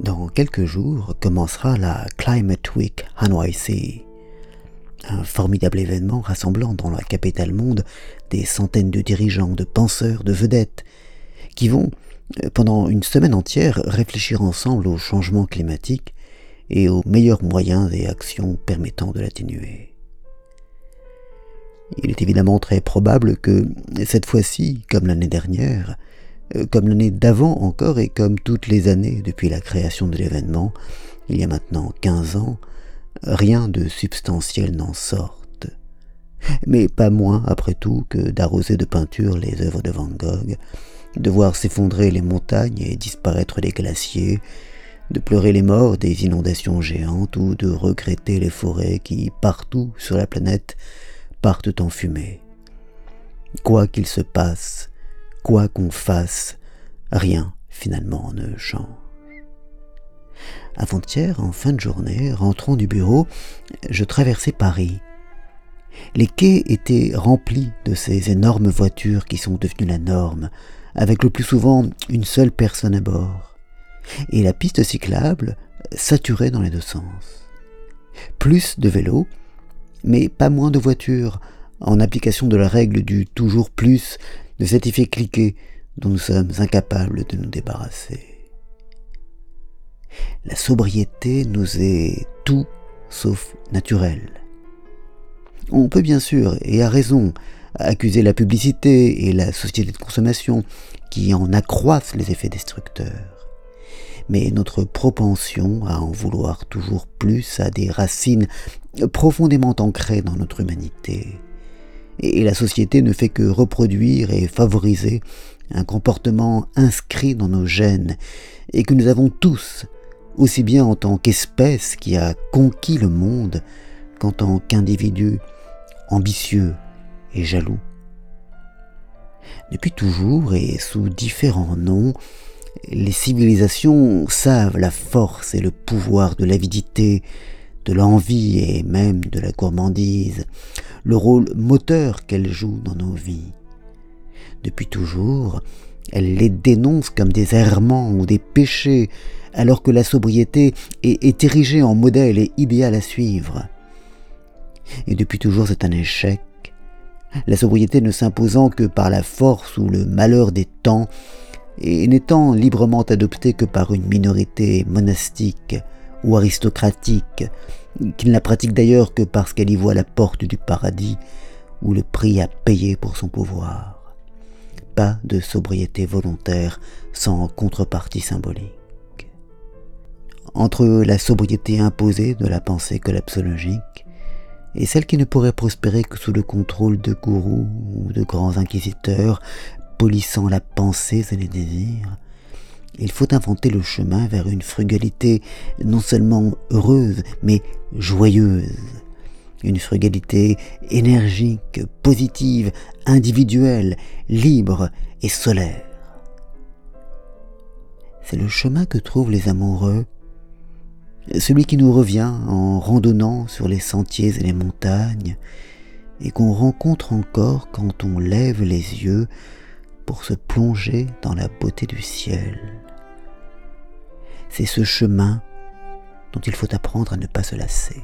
Dans quelques jours commencera la Climate Week NYC, un formidable événement rassemblant dans la capitale monde des centaines de dirigeants, de penseurs, de vedettes, qui vont, euh, pendant une semaine entière, réfléchir ensemble au changement climatique et aux meilleurs moyens et actions permettant de l'atténuer. Il est évidemment très probable que, cette fois-ci, comme l'année dernière, comme l'année d'avant encore et comme toutes les années depuis la création de l'événement, il y a maintenant 15 ans, rien de substantiel n'en sorte. Mais pas moins, après tout, que d'arroser de peinture les œuvres de Van Gogh, de voir s'effondrer les montagnes et disparaître les glaciers, de pleurer les morts des inondations géantes ou de regretter les forêts qui, partout sur la planète, partent en fumée. Quoi qu'il se passe, quoi qu'on fasse, rien finalement ne change. Avant-hier, en fin de journée, rentrant du bureau, je traversais Paris. Les quais étaient remplis de ces énormes voitures qui sont devenues la norme, avec le plus souvent une seule personne à bord. Et la piste cyclable saturée dans les deux sens. Plus de vélos, mais pas moins de voitures, en application de la règle du toujours plus, de cet effet cliqué dont nous sommes incapables de nous débarrasser. La sobriété nous est tout sauf naturelle. On peut bien sûr, et à raison, accuser la publicité et la société de consommation qui en accroissent les effets destructeurs. Mais notre propension à en vouloir toujours plus a des racines profondément ancrées dans notre humanité. Et la société ne fait que reproduire et favoriser un comportement inscrit dans nos gènes et que nous avons tous, aussi bien en tant qu'espèce qui a conquis le monde qu'en tant qu'individu ambitieux et jaloux. Depuis toujours et sous différents noms, les civilisations savent la force et le pouvoir de l'avidité, de l'envie et même de la gourmandise, le rôle moteur qu'elles jouent dans nos vies. Depuis toujours, elles les dénoncent comme des errements ou des péchés, alors que la sobriété est, est érigée en modèle et idéal à suivre. Et depuis toujours c'est un échec, la sobriété ne s'imposant que par la force ou le malheur des temps, et n'étant librement adoptée que par une minorité monastique ou aristocratique, qui ne la pratique d'ailleurs que parce qu'elle y voit la porte du paradis ou le prix à payer pour son pouvoir. Pas de sobriété volontaire sans contrepartie symbolique. Entre la sobriété imposée de la pensée collapsologique et celle qui ne pourrait prospérer que sous le contrôle de gourous ou de grands inquisiteurs polissant la pensée et les désirs, il faut inventer le chemin vers une frugalité non seulement heureuse, mais joyeuse. Une frugalité énergique, positive, individuelle, libre et solaire. C'est le chemin que trouvent les amoureux, celui qui nous revient en randonnant sur les sentiers et les montagnes, et qu'on rencontre encore quand on lève les yeux pour se plonger dans la beauté du ciel. C'est ce chemin dont il faut apprendre à ne pas se lasser.